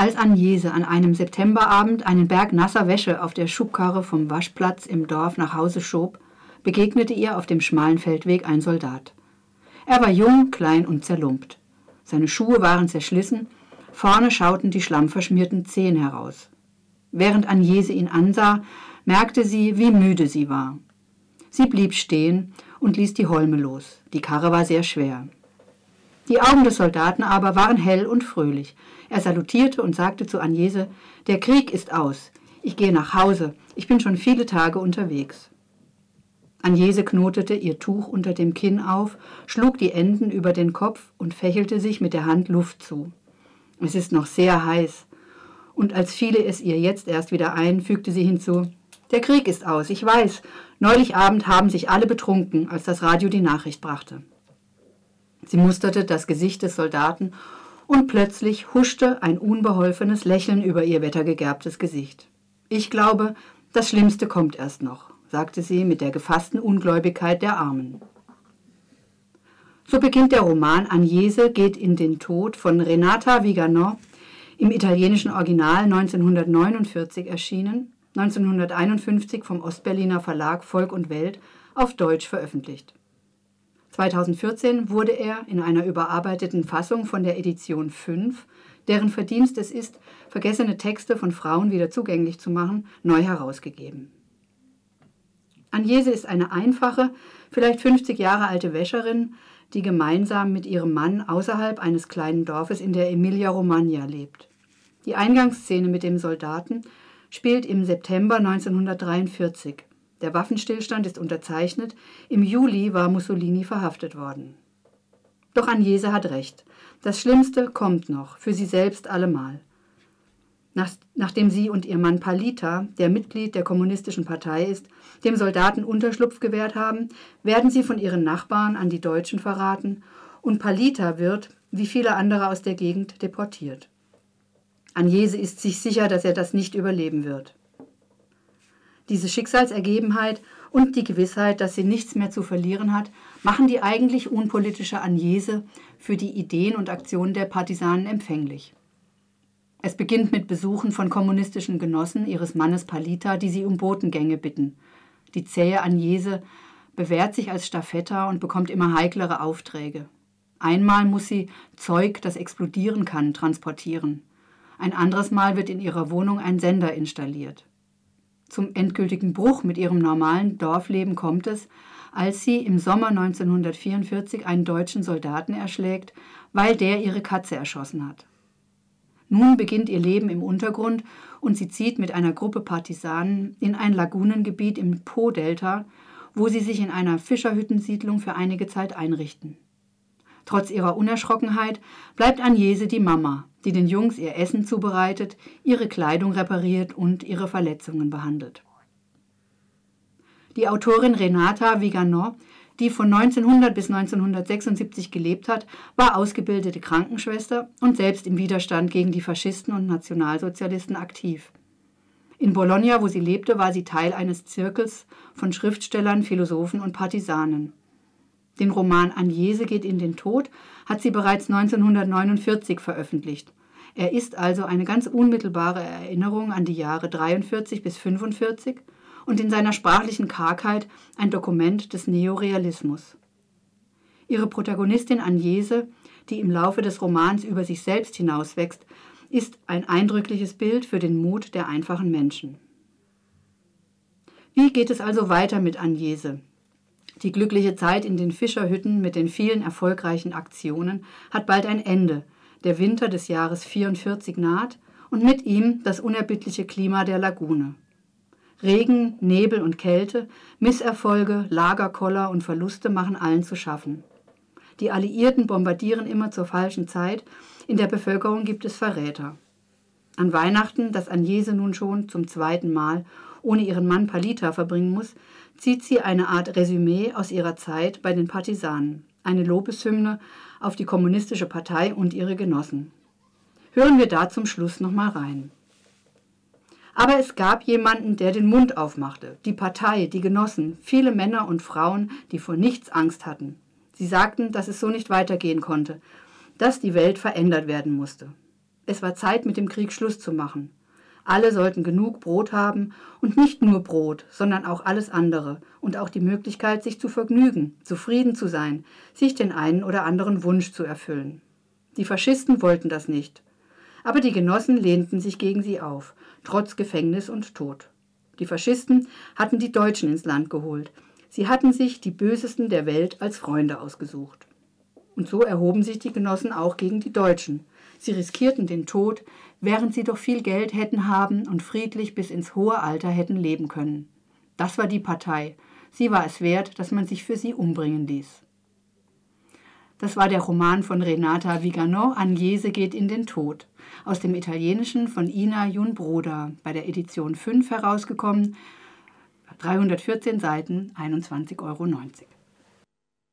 Als Agnese an einem Septemberabend einen Berg nasser Wäsche auf der Schubkarre vom Waschplatz im Dorf nach Hause schob, begegnete ihr auf dem schmalen Feldweg ein Soldat. Er war jung, klein und zerlumpt. Seine Schuhe waren zerschlissen, vorne schauten die schlammverschmierten Zehen heraus. Während Agnese ihn ansah, merkte sie, wie müde sie war. Sie blieb stehen und ließ die Holme los. Die Karre war sehr schwer. Die Augen des Soldaten aber waren hell und fröhlich. Er salutierte und sagte zu Agnese, der Krieg ist aus. Ich gehe nach Hause. Ich bin schon viele Tage unterwegs. Agnese knotete ihr Tuch unter dem Kinn auf, schlug die Enden über den Kopf und fächelte sich mit der Hand Luft zu. Es ist noch sehr heiß. Und als fiele es ihr jetzt erst wieder ein, fügte sie hinzu, der Krieg ist aus, ich weiß. Neulich Abend haben sich alle betrunken, als das Radio die Nachricht brachte. Sie musterte das Gesicht des Soldaten und plötzlich huschte ein unbeholfenes Lächeln über ihr wettergegerbtes Gesicht. Ich glaube, das Schlimmste kommt erst noch, sagte sie mit der gefassten Ungläubigkeit der Armen. So beginnt der Roman Agnese geht in den Tod von Renata Viganò, im italienischen Original 1949 erschienen, 1951 vom Ostberliner Verlag Volk und Welt auf Deutsch veröffentlicht. 2014 wurde er in einer überarbeiteten Fassung von der Edition 5, deren Verdienst es ist, vergessene Texte von Frauen wieder zugänglich zu machen, neu herausgegeben. Agnese ist eine einfache, vielleicht 50 Jahre alte Wäscherin, die gemeinsam mit ihrem Mann außerhalb eines kleinen Dorfes in der Emilia-Romagna lebt. Die Eingangsszene mit dem Soldaten spielt im September 1943. Der Waffenstillstand ist unterzeichnet. Im Juli war Mussolini verhaftet worden. Doch Agnese hat recht. Das Schlimmste kommt noch, für sie selbst allemal. Nach, nachdem sie und ihr Mann Palita, der Mitglied der Kommunistischen Partei ist, dem Soldaten Unterschlupf gewährt haben, werden sie von ihren Nachbarn an die Deutschen verraten und Palita wird, wie viele andere aus der Gegend, deportiert. Agnese ist sich sicher, dass er das nicht überleben wird. Diese Schicksalsergebenheit und die Gewissheit, dass sie nichts mehr zu verlieren hat, machen die eigentlich unpolitische Agnese für die Ideen und Aktionen der Partisanen empfänglich. Es beginnt mit Besuchen von kommunistischen Genossen ihres Mannes Palita, die sie um Botengänge bitten. Die zähe Agnese bewährt sich als Staffetta und bekommt immer heiklere Aufträge. Einmal muss sie Zeug, das explodieren kann, transportieren. Ein anderes Mal wird in ihrer Wohnung ein Sender installiert. Zum endgültigen Bruch mit ihrem normalen Dorfleben kommt es, als sie im Sommer 1944 einen deutschen Soldaten erschlägt, weil der ihre Katze erschossen hat. Nun beginnt ihr Leben im Untergrund und sie zieht mit einer Gruppe Partisanen in ein Lagunengebiet im Po-Delta, wo sie sich in einer Fischerhüttensiedlung für einige Zeit einrichten. Trotz ihrer Unerschrockenheit bleibt Agnese die Mama, die den Jungs ihr Essen zubereitet, ihre Kleidung repariert und ihre Verletzungen behandelt. Die Autorin Renata Viganò, die von 1900 bis 1976 gelebt hat, war ausgebildete Krankenschwester und selbst im Widerstand gegen die Faschisten und Nationalsozialisten aktiv. In Bologna, wo sie lebte, war sie Teil eines Zirkels von Schriftstellern, Philosophen und Partisanen. Den Roman Agnese geht in den Tod hat sie bereits 1949 veröffentlicht. Er ist also eine ganz unmittelbare Erinnerung an die Jahre 43 bis 45 und in seiner sprachlichen Kargheit ein Dokument des Neorealismus. Ihre Protagonistin Agnese, die im Laufe des Romans über sich selbst hinauswächst, ist ein eindrückliches Bild für den Mut der einfachen Menschen. Wie geht es also weiter mit Agnese? Die glückliche Zeit in den Fischerhütten mit den vielen erfolgreichen Aktionen hat bald ein Ende. Der Winter des Jahres 44 naht und mit ihm das unerbittliche Klima der Lagune. Regen, Nebel und Kälte, Misserfolge, Lagerkoller und Verluste machen allen zu schaffen. Die Alliierten bombardieren immer zur falschen Zeit, in der Bevölkerung gibt es Verräter. An Weihnachten, das Agnese nun schon zum zweiten Mal ohne ihren Mann Palita verbringen muss, zieht sie eine Art Resümee aus ihrer Zeit bei den Partisanen, eine Lobeshymne auf die kommunistische Partei und ihre Genossen. Hören wir da zum Schluss nochmal rein. Aber es gab jemanden, der den Mund aufmachte, die Partei, die Genossen, viele Männer und Frauen, die vor nichts Angst hatten. Sie sagten, dass es so nicht weitergehen konnte, dass die Welt verändert werden musste. Es war Zeit, mit dem Krieg Schluss zu machen. Alle sollten genug Brot haben und nicht nur Brot, sondern auch alles andere und auch die Möglichkeit, sich zu vergnügen, zufrieden zu sein, sich den einen oder anderen Wunsch zu erfüllen. Die Faschisten wollten das nicht. Aber die Genossen lehnten sich gegen sie auf, trotz Gefängnis und Tod. Die Faschisten hatten die Deutschen ins Land geholt. Sie hatten sich die Bösesten der Welt als Freunde ausgesucht. Und so erhoben sich die Genossen auch gegen die Deutschen. Sie riskierten den Tod, während sie doch viel Geld hätten haben und friedlich bis ins hohe Alter hätten leben können. Das war die Partei. Sie war es wert, dass man sich für sie umbringen ließ. Das war der Roman von Renata Vigano, Agnese geht in den Tod, aus dem Italienischen von Ina Jun Broda, bei der Edition 5 herausgekommen, 314 Seiten, 21,90 Euro.